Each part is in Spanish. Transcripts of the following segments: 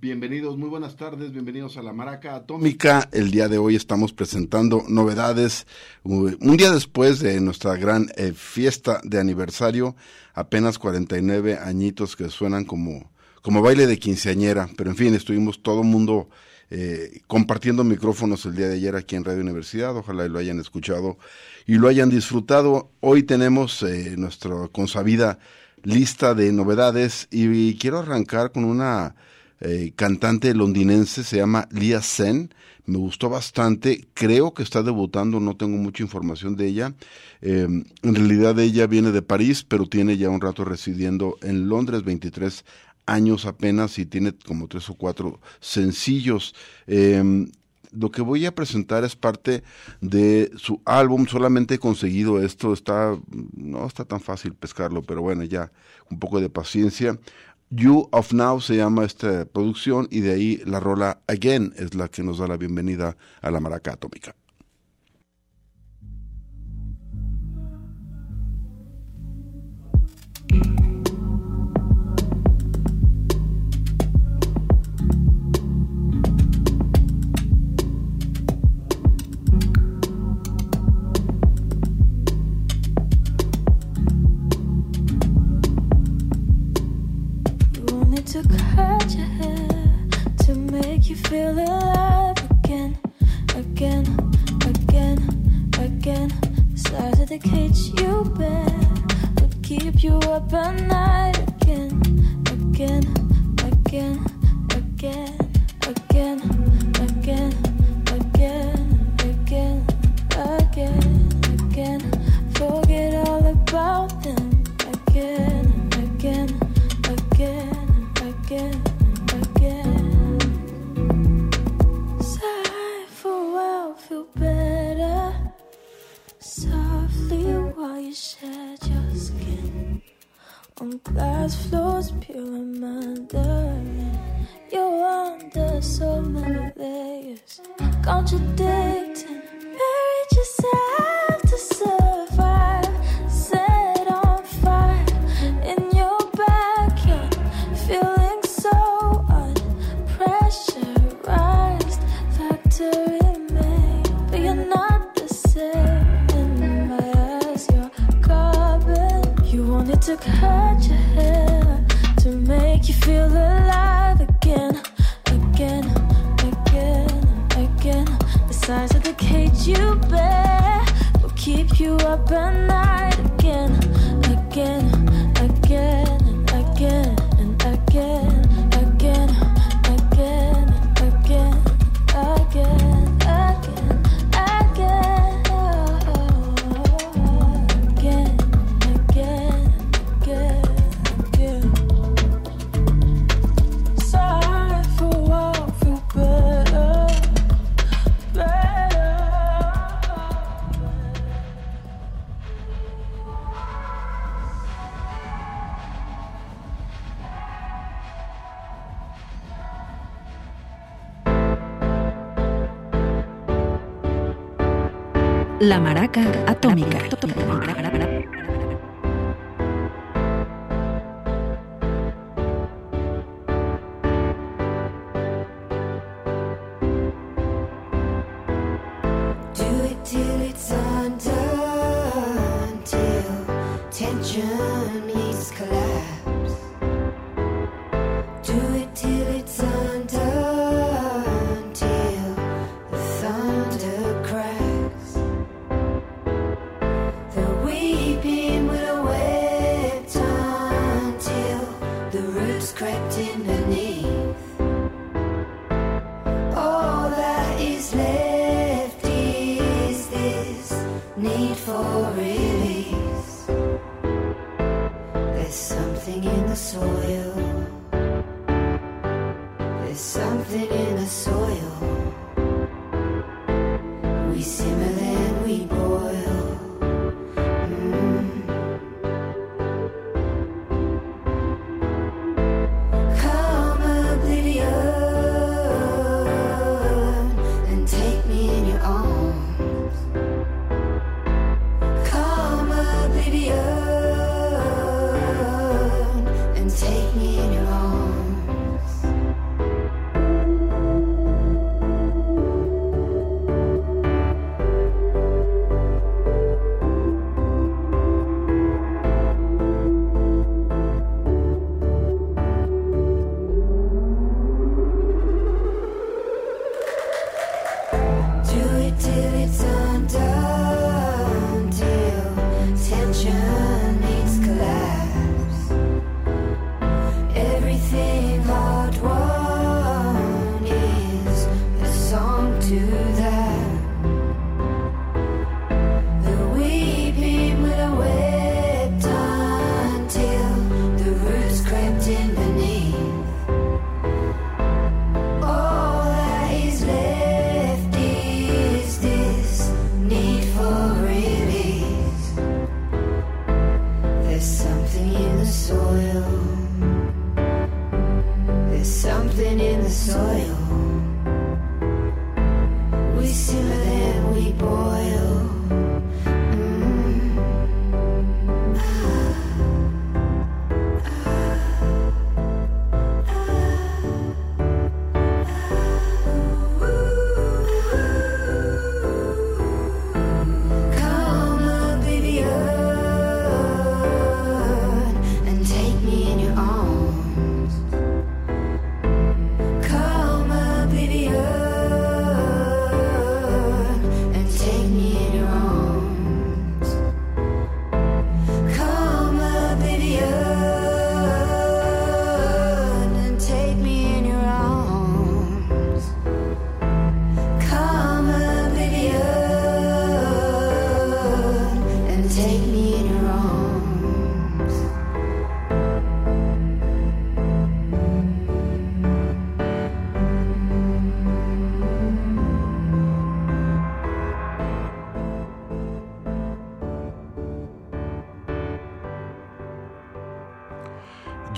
Bienvenidos, muy buenas tardes, bienvenidos a la Maraca Atómica. El día de hoy estamos presentando novedades, un día después de nuestra gran eh, fiesta de aniversario, apenas 49 añitos que suenan como, como baile de quinceañera, pero en fin, estuvimos todo mundo eh, compartiendo micrófonos el día de ayer aquí en Radio Universidad, ojalá lo hayan escuchado y lo hayan disfrutado. Hoy tenemos eh, nuestra consabida lista de novedades y, quiero arrancar con una eh, cantante londinense, se llama Lia Sen, me gustó bastante, creo que está debutando, no tengo mucha información de ella, em, en realidad ella viene de París, pero tiene ya un rato residiendo en Londres, 23 años apenas y tiene como tres o cuatro sencillos. Eh, lo que voy a presentar es parte de su álbum, solamente he conseguido esto, está, no está tan fácil pescarlo, pero bueno, ya un poco de paciencia. You of Now se llama esta producción y de ahí la rola Again es la que nos da la bienvenida a la maraca atómica. up and Maraca Atómica. soil. There's something in the soil.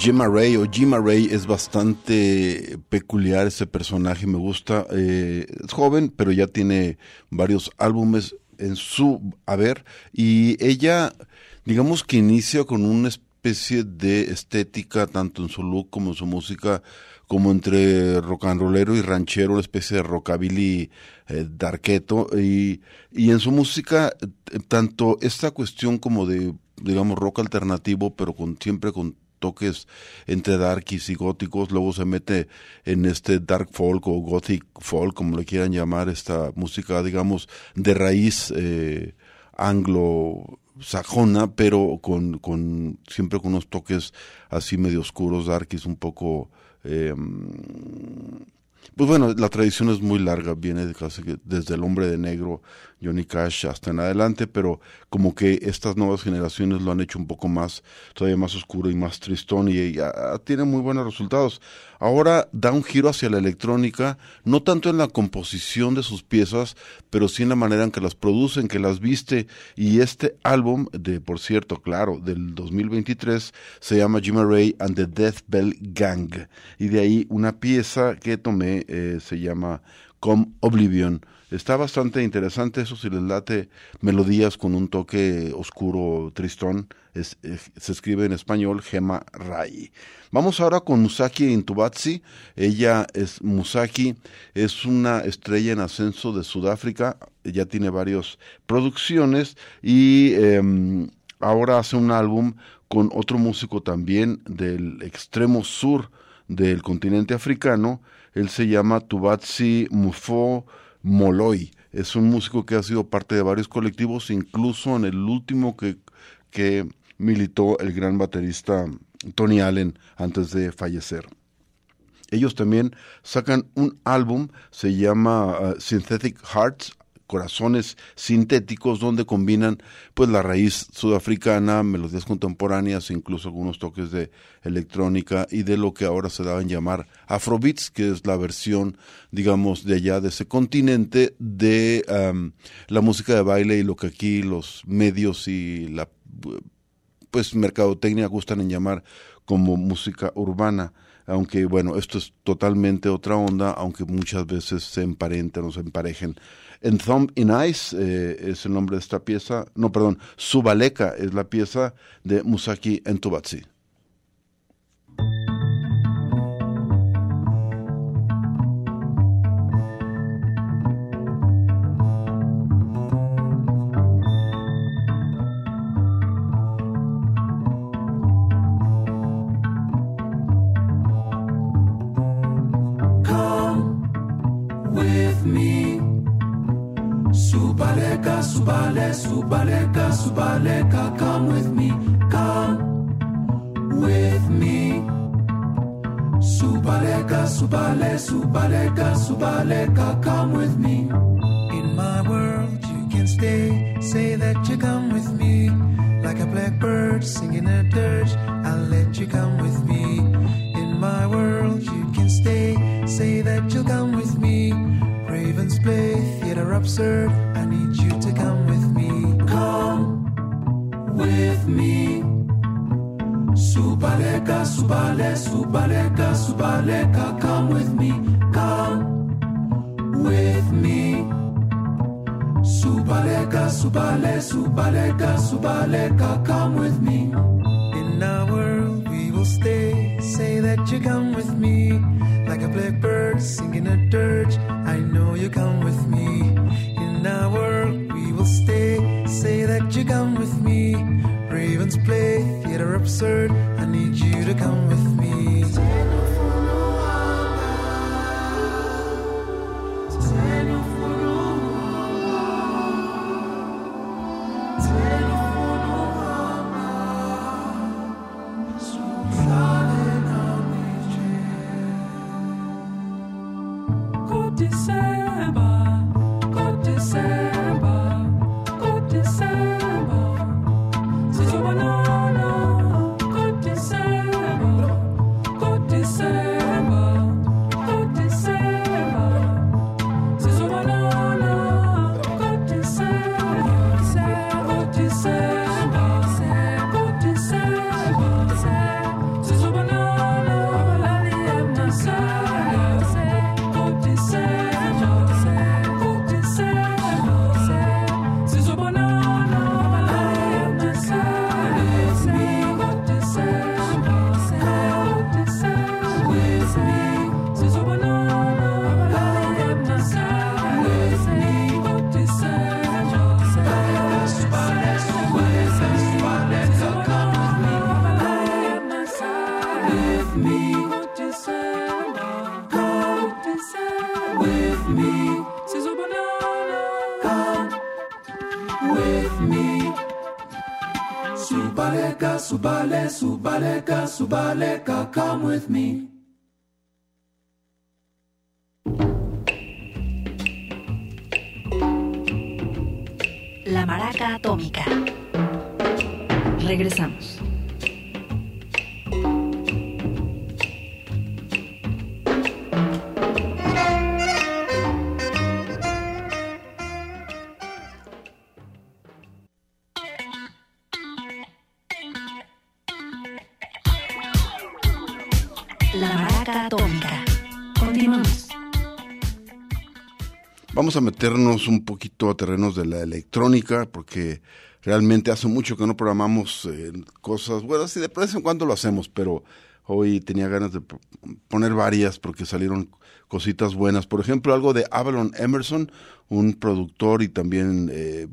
Jim Ray o Jim Ray es bastante peculiar ese personaje, me gusta. eh, es joven, pero ya tiene varios álbumes en su haber y ella, digamos que inicia con una especie de estética, tanto en su look como en su música, como entre rock and rollero y ranchero, una especie de rockabilly eh, darketo y, y en su música eh, tanto esta cuestión como de digamos rock alternativo pero con siempre con toques entre darkies y góticos, luego se mete en este dark folk o gothic folk, como le quieran llamar, esta música, digamos, de raíz eh, anglo sajona, pero con, con siempre con unos toques así medio oscuros, darkies, un poco eh, pues bueno, la tradición es muy larga, viene casi desde el hombre de negro, Johnny Cash, hasta en adelante, pero como que estas nuevas generaciones lo han hecho un poco más, todavía más oscuro y más tristón y ya tiene muy buenos resultados. Ahora da un giro hacia la electrónica, no tanto en la composición de sus piezas, pero sí en la manera en que las producen, que las viste. Y este álbum, de por cierto, claro, del 2023, se llama Jimmy Ray and the Death Bell Gang. Y de ahí una pieza que tomé eh, se llama Com Oblivion. Está bastante interesante eso si les late melodías con un toque oscuro, tristón. Es- se escribe en español Gema Rai. Vamos ahora con Musaki Intubatsi. Ella es Musaki, es una estrella en ascenso de Sudáfrica. Ya tiene varias producciones y em, ahora hace un álbum con otro músico también del extremo sur del continente africano. Él se llama Tubatsi Mufo Moloi. Es un músico que ha sido parte de varios colectivos, incluso en el último que, que militó el gran baterista Tony Allen antes de fallecer. Ellos también sacan un álbum, se llama uh, Synthetic Hearts, corazones sintéticos donde combinan pues la raíz sudafricana, melodías contemporáneas, incluso algunos toques de electrónica y de lo que ahora se daban llamar afrobeats, que es la versión, digamos, de allá de ese continente de la música de baile y lo que aquí los medios y la pues mercadotecnia gustan en llamar como música urbana aunque bueno, esto es totalmente otra onda, aunque muchas veces se emparenten o se emparejen. En Thumb in Eyes eh, es el nombre de esta pieza, no, perdón, Subaleka es la pieza de Musaki Entubatsi. Subaleka, Subaleka, come with me, come with me. Subaleka, Subale, Subaleka, Subaleka, come with me. In my world, you can stay. Say that you come with me. Like a blackbird singing a dirge, I'll let you come with me. In my world, you can stay. Say that you'll come with me. Ravens play theater absurd. I need you to come with me. Come with me. Subaleka, subale, subaleka, subaleka. Come with me. Come with me. Subaleka, subale, subaleka, subaleka. Come with me. In our world we will stay. Say that you come with me. Like a blackbird singing a dirge. I know you come with me. In our world we will stay. Say that you come with me. Ravens play theater absurd. I need you to come with me. Subaleka, Subaleka, come with me. La maraca atómica. Regresamos. A meternos un poquito a terrenos de la electrónica, porque realmente hace mucho que no programamos eh, cosas, bueno, sí, de vez en cuando lo hacemos, pero hoy tenía ganas de poner varias porque salieron cositas buenas. Por ejemplo, algo de Avalon Emerson, un productor y también, eh,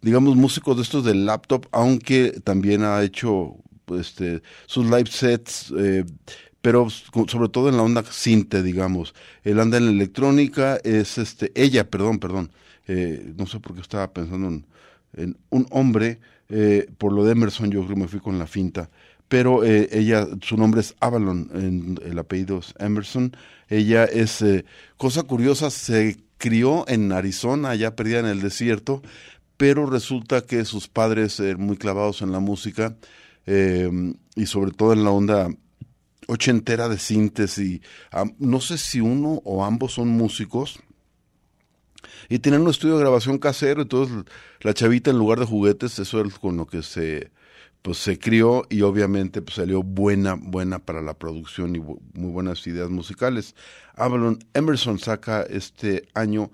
digamos, músico de estos del laptop, aunque también ha hecho este, sus live sets. eh, pero sobre todo en la onda cinte, digamos. Él anda en la electrónica, es este, ella, perdón, perdón, eh, no sé por qué estaba pensando en, un hombre, eh, por lo de Emerson yo creo que me fui con la finta, pero eh, ella, su nombre es Avalon, en, el apellido es Emerson, ella es, eh, cosa curiosa, se crió en Arizona, allá perdida en el desierto, pero resulta que sus padres, muy clavados en la música, y sobre todo en la onda ochentera de síntesis. Um, no sé si uno o ambos son músicos. Y tenían un estudio de grabación casero, entonces la chavita en lugar de juguetes, eso es con lo que se, pues, se crió y obviamente pues, salió buena, buena para la producción y muy buenas ideas musicales. Avalon Emerson saca este año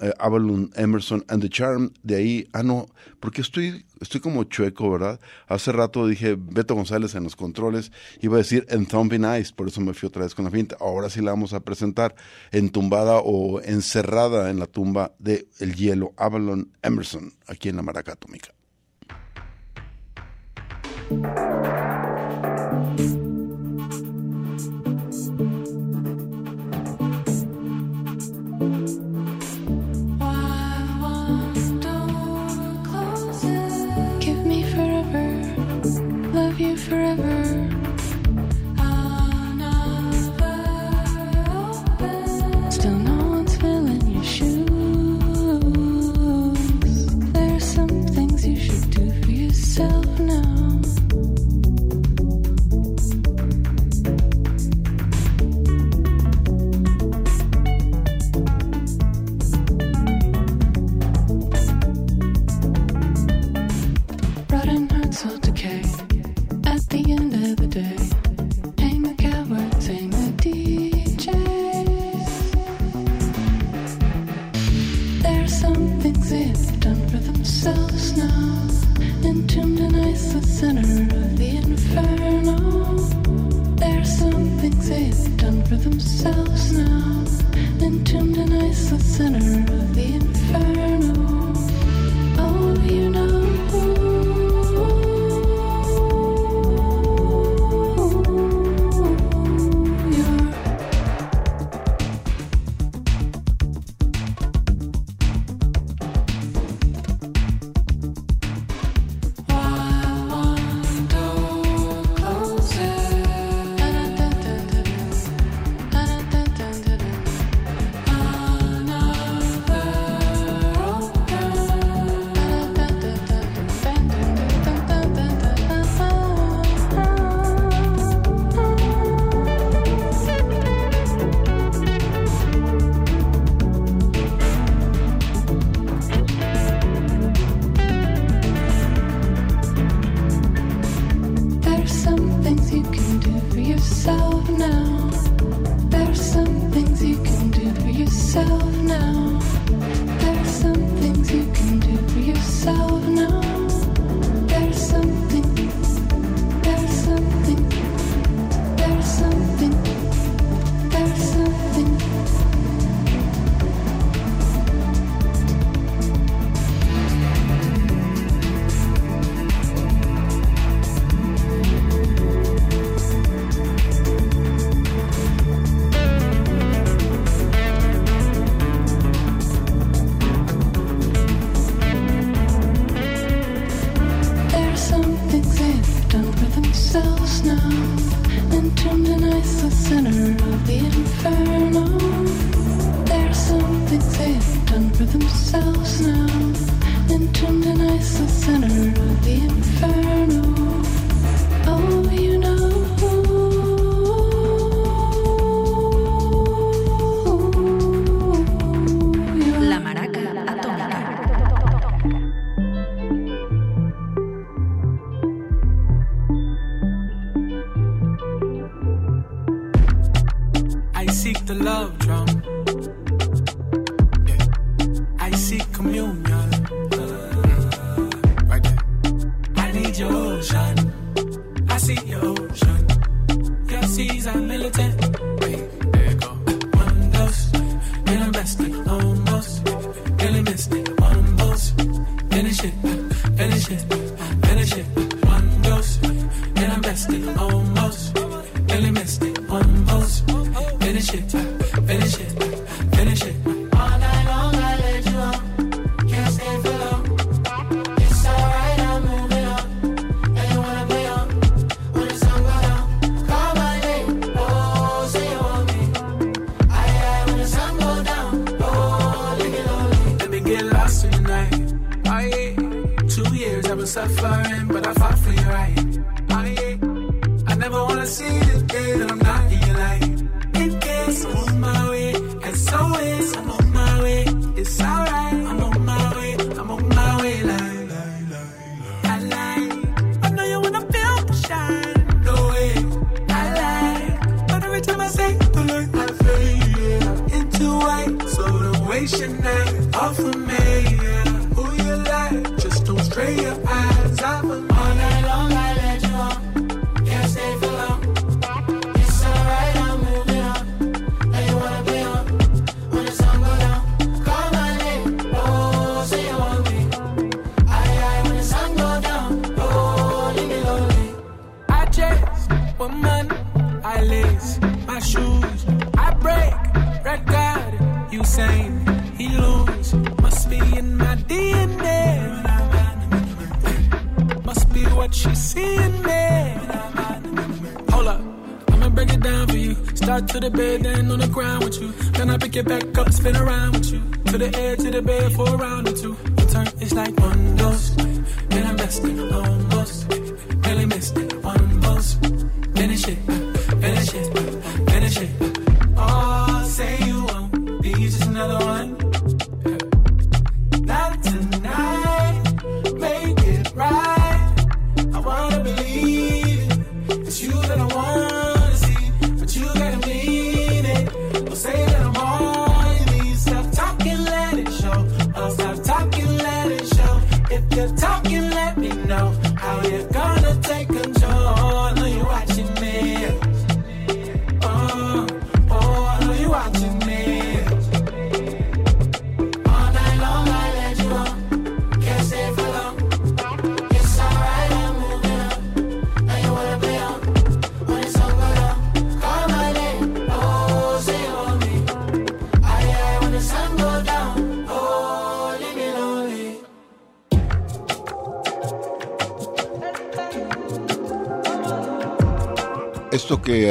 eh, Avalon Emerson and the Charm, de ahí, ah, no, porque estoy, estoy como chueco, ¿verdad? Hace rato dije Beto González en los controles, iba a decir en Thumping Eyes, por eso me fui otra vez con la finta. Ahora sí la vamos a presentar, entumbada o encerrada en la tumba del el hielo, Avalon Emerson, aquí en la Maraca Atómica. so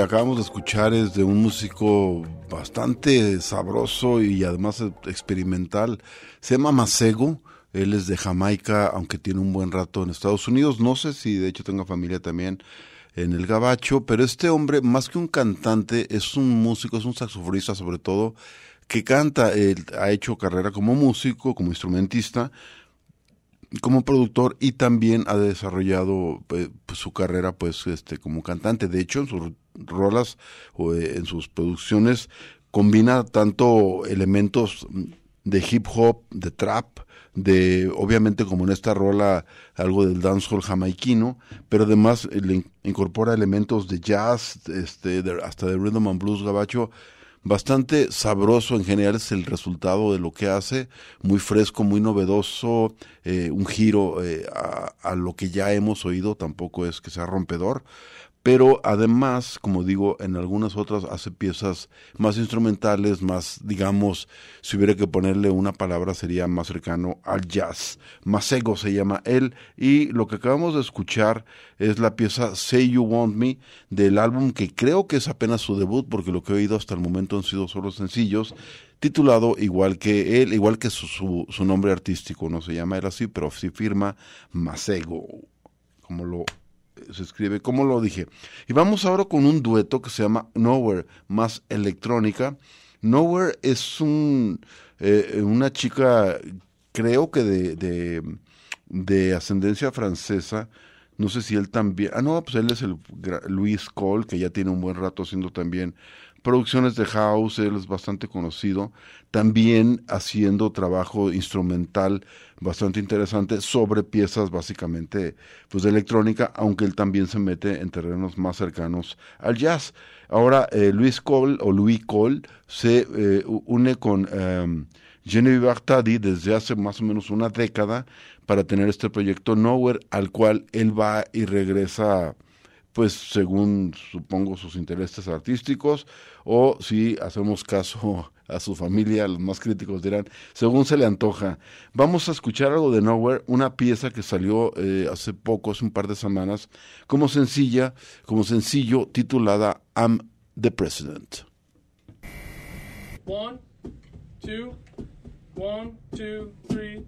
acabamos de escuchar es de un músico bastante sabroso y además experimental. Se llama Masego. Él es de Jamaica, aunque tiene un buen rato en Estados Unidos. No sé si de hecho tenga familia también en el Gabacho, pero este hombre, más que un cantante, es un músico, es un saxofonista sobre todo, que canta. Él ha hecho carrera como músico, como instrumentista, como productor y también ha desarrollado pues, su carrera pues este como cantante. De hecho en sus rolas o eh, en sus producciones combina tanto elementos de hip hop de trap de obviamente como en esta rola algo del dancehall jamaiquino pero además le incorpora elementos de jazz este de, hasta de rhythm and blues gabacho bastante sabroso en general es el resultado de lo que hace, muy fresco, muy novedoso, eh, un giro eh, a, a, lo que ya hemos oído, tampoco es que sea rompedor, pero además, como digo, en algunas otras hace piezas más instrumentales, más, digamos, si hubiera que ponerle una palabra sería más cercano al jazz. Masego se llama él y lo que acabamos de escuchar es la pieza Say You Want Me del álbum que creo que es apenas su debut porque lo que he oído hasta el momento han sido solo sencillos titulado igual que él, igual que su, su, nombre artístico, no se llama él así, pero sí firma Masego, como lo se escribe, como lo dije. Y vamos ahora con un dueto que se llama Nowhere, más electrónica. Nowhere es un, eh, una chica, creo que de, de, de, ascendencia francesa. No sé si él también. Ah, no, pues él es el Luis Cole, que ya tiene un buen rato haciendo también producciones de house, él es bastante conocido, también haciendo trabajo instrumental bastante interesante sobre piezas básicamente pues de electrónica, aunque él también se mete en terrenos más cercanos al jazz. Ahora eh, Luis Cole o Louis Cole se eh, une con eh, Genevieve Artadi desde hace más o menos una década para tener este proyecto Nowhere al cual él va y regresa pues según supongo sus intereses artísticos o si hacemos caso a su familia, los más críticos dirán, según se le antoja. Vamos a escuchar algo de Nowhere, una pieza que salió eh, hace poco, hace un par de semanas, como sencilla, como sencillo titulada I'm the President. One, two, one, two, three.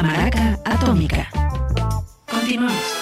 La maraca atómica. Continuamos.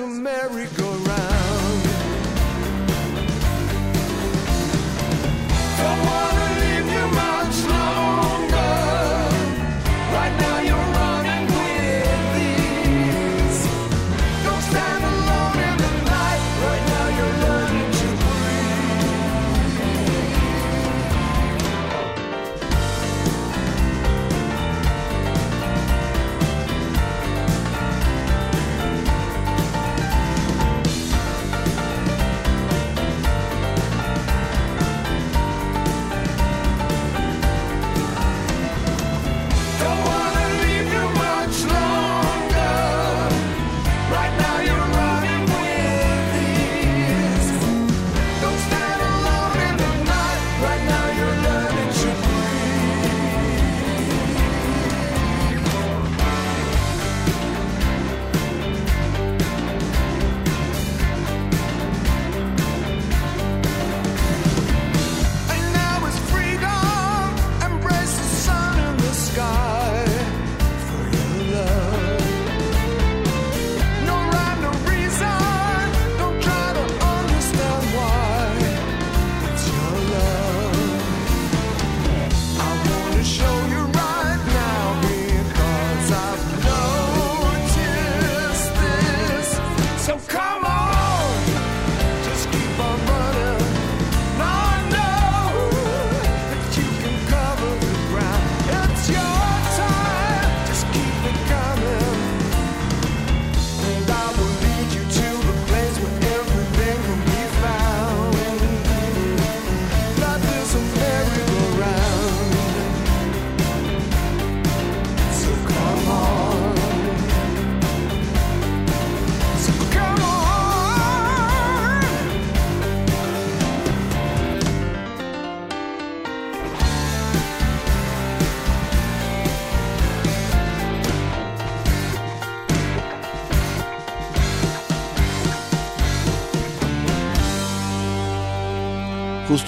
A merry-go-round.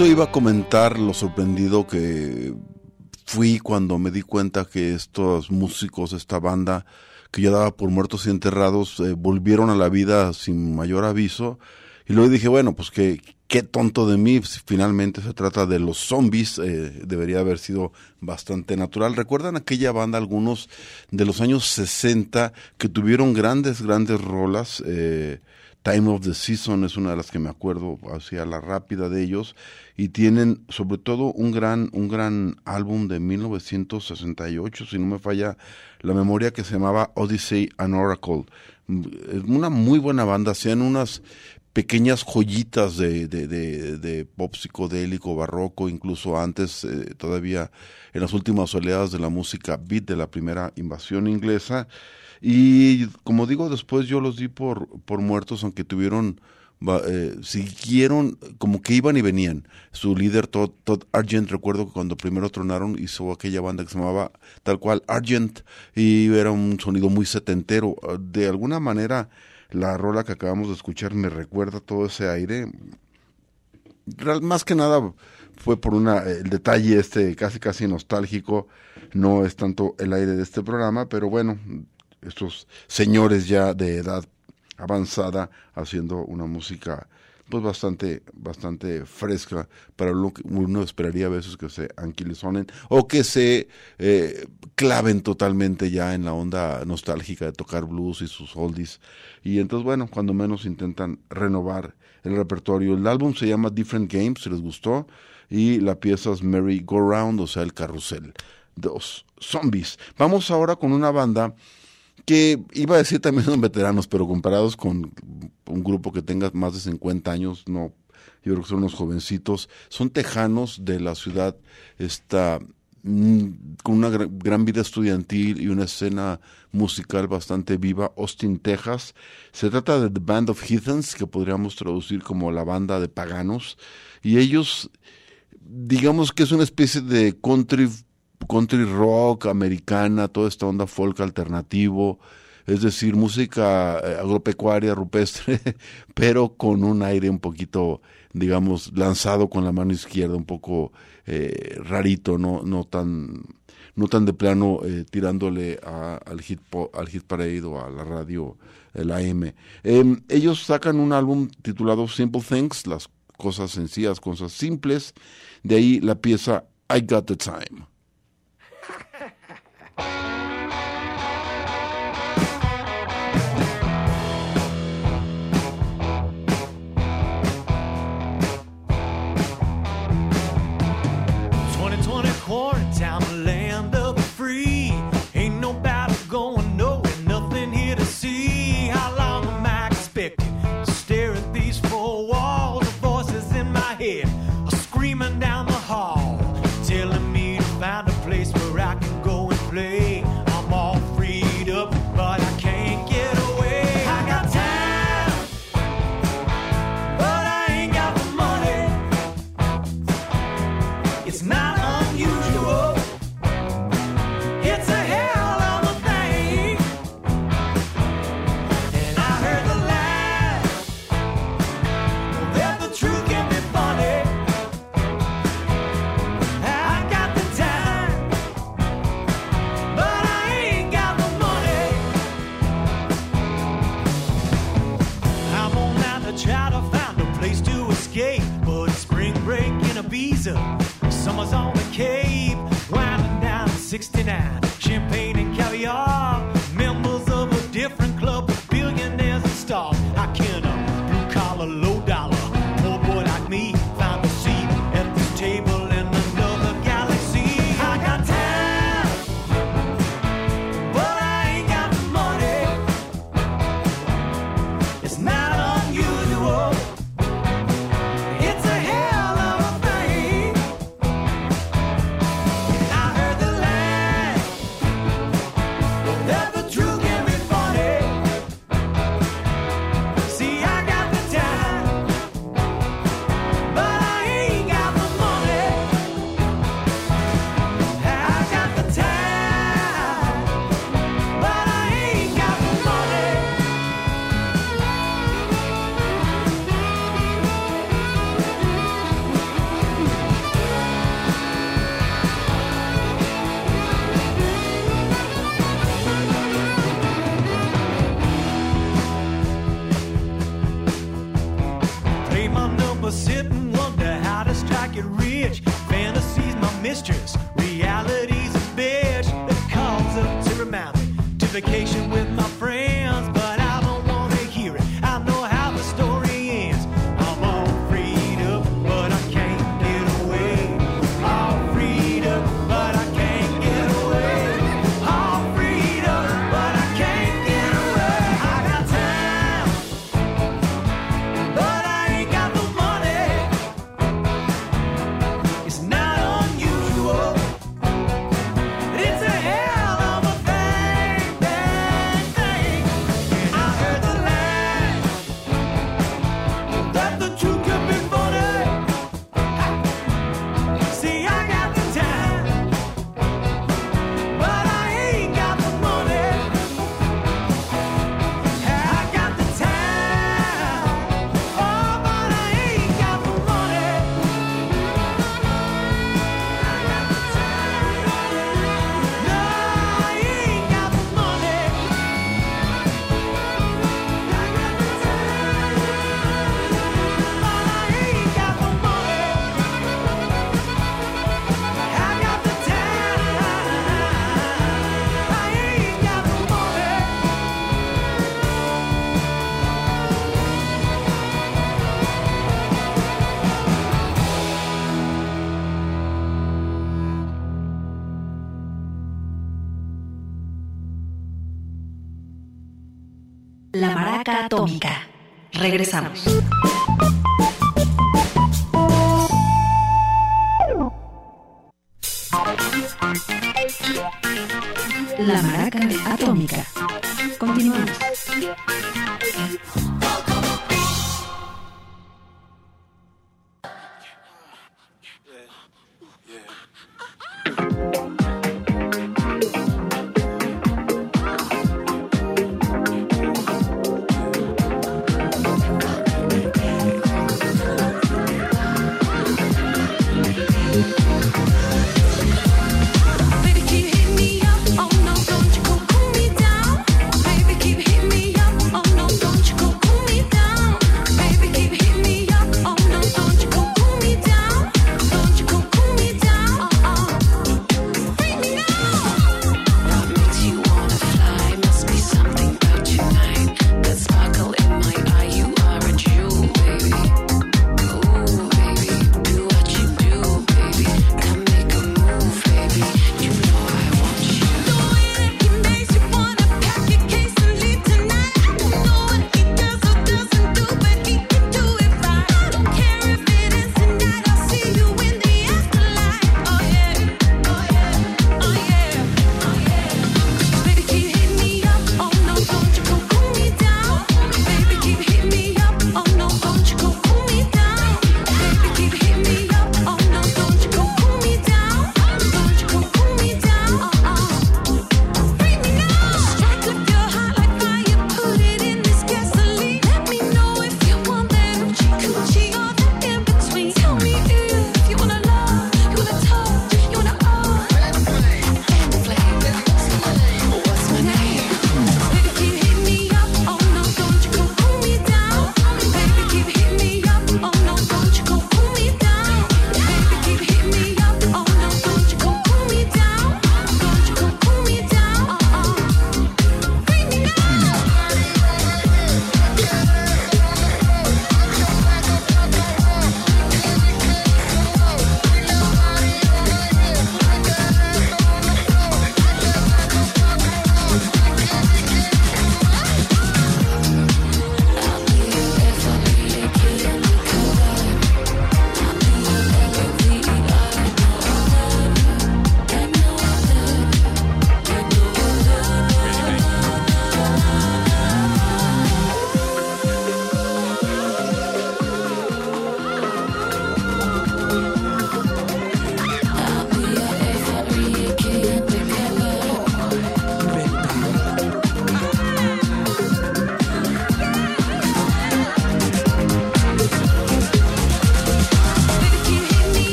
Justo iba a comentar lo sorprendido que fui cuando me di cuenta que estos músicos, esta banda que yo daba por muertos y enterrados, eh, volvieron a la vida sin mayor aviso Y luego dije, bueno, pues qué, qué tonto de mí, si finalmente se trata de los zombies, eh, debería haber sido bastante natural. ¿Recuerdan aquella banda, algunos de los años 60, que tuvieron grandes, grandes rolas? Eh, Time of the Season es una de las que me acuerdo hacia la rápida de ellos y tienen sobre todo un gran un gran álbum de 1968 si no me falla la memoria que se llamaba Odyssey and Oracle una muy buena banda hacían unas pequeñas joyitas de, de, de, de pop psicodélico, barroco, incluso antes, eh, todavía en las últimas oleadas de la música beat de la primera invasión inglesa. Y como digo, después yo los di por, por muertos, aunque tuvieron, eh, siguieron, como que iban y venían. Su líder, Todd, Todd, Argent, recuerdo que cuando primero tronaron, hizo aquella banda que se llamaba tal cual Argent, y era un sonido muy setentero. De alguna manera, la rola que acabamos de escuchar me recuerda todo ese aire. Más que nada fue por una el detalle este casi casi nostálgico, no es tanto el aire de este programa, pero bueno, estos señores ya de edad avanzada haciendo una música pues bastante bastante fresca para lo que uno esperaría a veces que se anquilizonen o que se eh, claven totalmente ya en la onda nostálgica de tocar blues y sus oldies. Y entonces bueno cuando menos intentan renovar el repertorio. El álbum se llama Different Games si les gustó y la pieza es Merry Go Round o sea el carrusel dos zombies. Vamos ahora con una banda que iba a decir también son veteranos, pero comparados con un grupo que tenga más de 50 años, no, yo creo que son unos jovencitos, son tejanos de la ciudad, esta, mm, con una gran vida estudiantil y una escena musical bastante viva, Austin, Texas. Se trata de The Band of Heathens, que podríamos traducir como la banda de paganos, y ellos, digamos que es una especie de country country rock, americana, toda esta onda folk alternativo, es decir, música agropecuaria, rupestre, pero con un aire un poquito, digamos, lanzado con la mano izquierda, un poco eh, rarito, no, no tan, no tan de plano eh, tirándole al hit al hit parade o a la radio, el AM. Eh, ellos sacan un álbum titulado Simple Things, las cosas sencillas, cosas simples, de ahí la pieza I Got the Time. Bye. vacation with my friends. Atómica. Regresamos. La maraca atómica. Continuamos.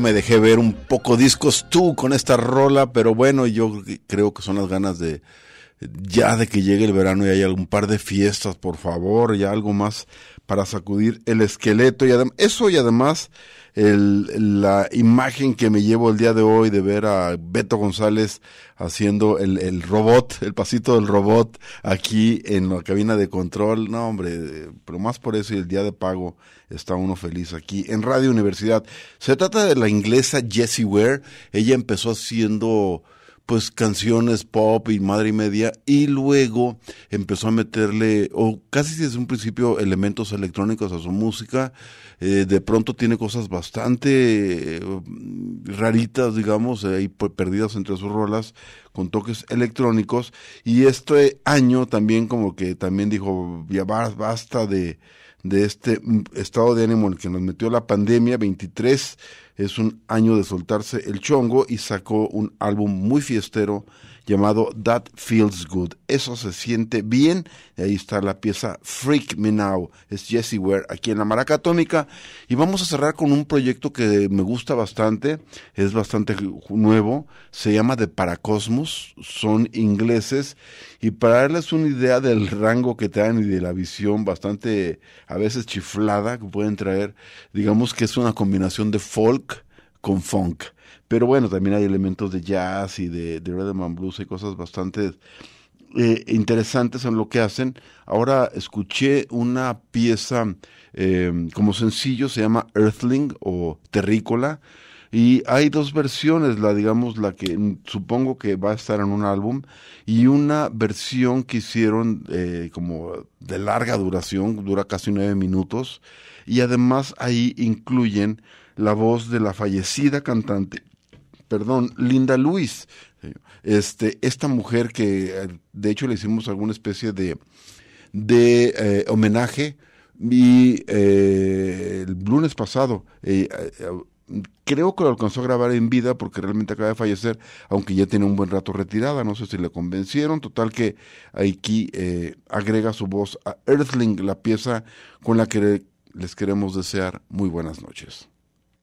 Me dejé ver un poco discos tú con esta rola, pero bueno, yo creo que son las ganas de ya de que llegue el verano y haya algún par de fiestas, por favor, ya algo más para sacudir el esqueleto y eso y además el, la imagen que me llevo el día de hoy de ver a Beto González haciendo el, el robot, el pasito del robot aquí en la cabina de control, no hombre, pero más por eso y el día de pago está uno feliz aquí en Radio Universidad. Se trata de la inglesa Jessie Ware, ella empezó haciendo pues canciones pop y madre y media y luego empezó a meterle o casi desde un principio elementos electrónicos a su música. Eh, de pronto tiene cosas bastante eh, raritas digamos ahí pe- perdidas entre sus rolas con toques electrónicos. Y este año también como que también dijo ya ba- basta de de este mm, estado de ánimo en el que nos metió la pandemia 23 es un año de soltarse el chongo y sacó un álbum muy fiestero llamado That Feels Good. Eso se siente bien. Y ahí está la pieza Freak Me Now. Es Jessie Ware aquí en la Maraca Atómica. Y vamos a cerrar con un proyecto que me gusta bastante. Es bastante nuevo. Se llama The Paracosmos. Son ingleses. Y para darles una idea del rango que traen y de la visión bastante a veces chiflada que pueden traer, digamos que es una combinación de folk con funk. Pero bueno, también hay elementos de jazz y de, de rhythm and blues y cosas bastante eh, interesantes en lo que hacen. Ahora escuché una pieza eh, como sencillo, se llama Earthling o Terrícola. Y hay dos versiones, la digamos la que supongo que va a estar en un álbum y una versión que hicieron eh, como de larga duración, dura casi nueve minutos y además ahí incluyen la voz de la fallecida cantante perdón, Linda Luis. Este, esta mujer que eh, de hecho le hicimos alguna especie de, de eh, homenaje y eh, el lunes pasado eh, creo que lo alcanzó a grabar en vida porque realmente acaba de fallecer, aunque ya tiene un buen rato retirada, no sé si le convencieron, total que aquí eh, agrega su voz a Earthling, la pieza con la que les queremos desear muy buenas noches.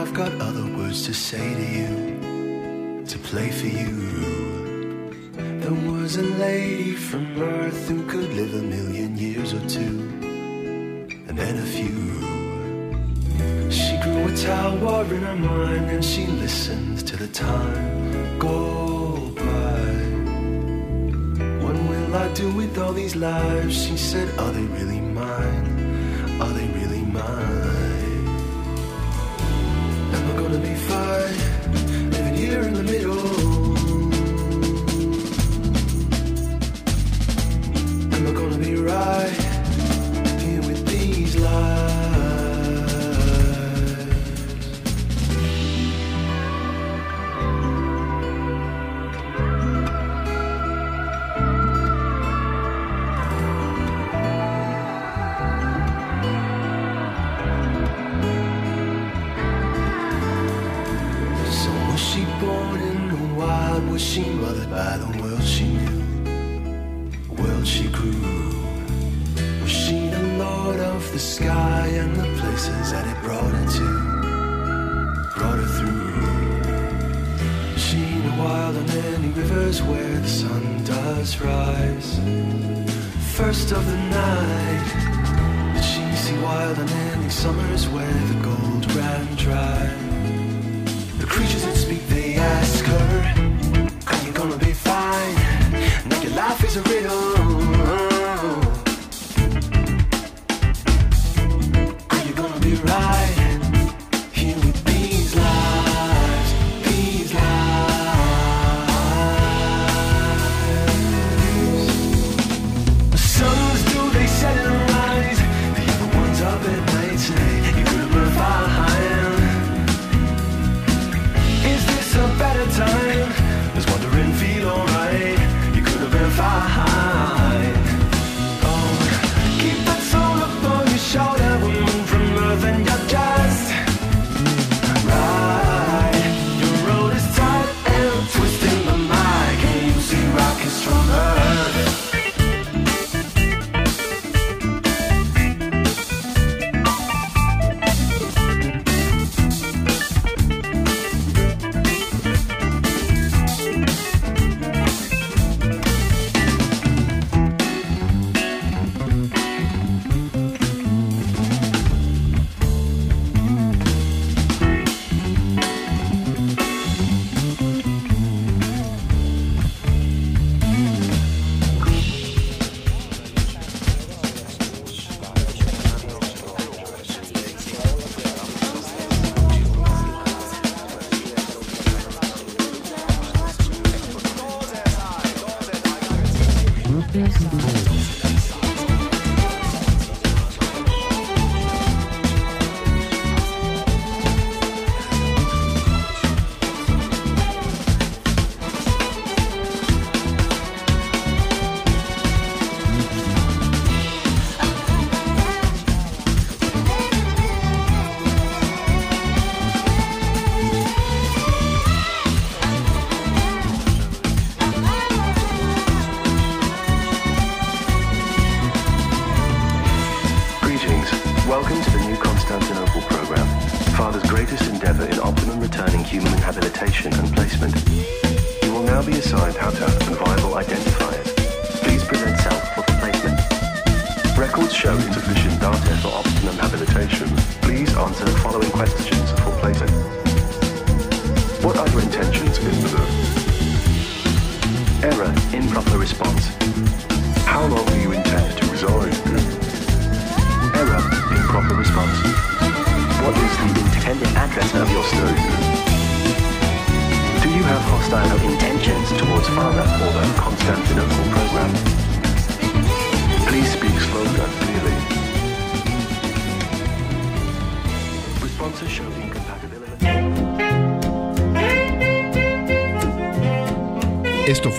I've got other words to say to you, to play for you. There was a lady from Earth who could live a million years or two, and then a few. She grew a tower in her mind and she listened to the time go by. What will I do with all these lives? She said, Are they really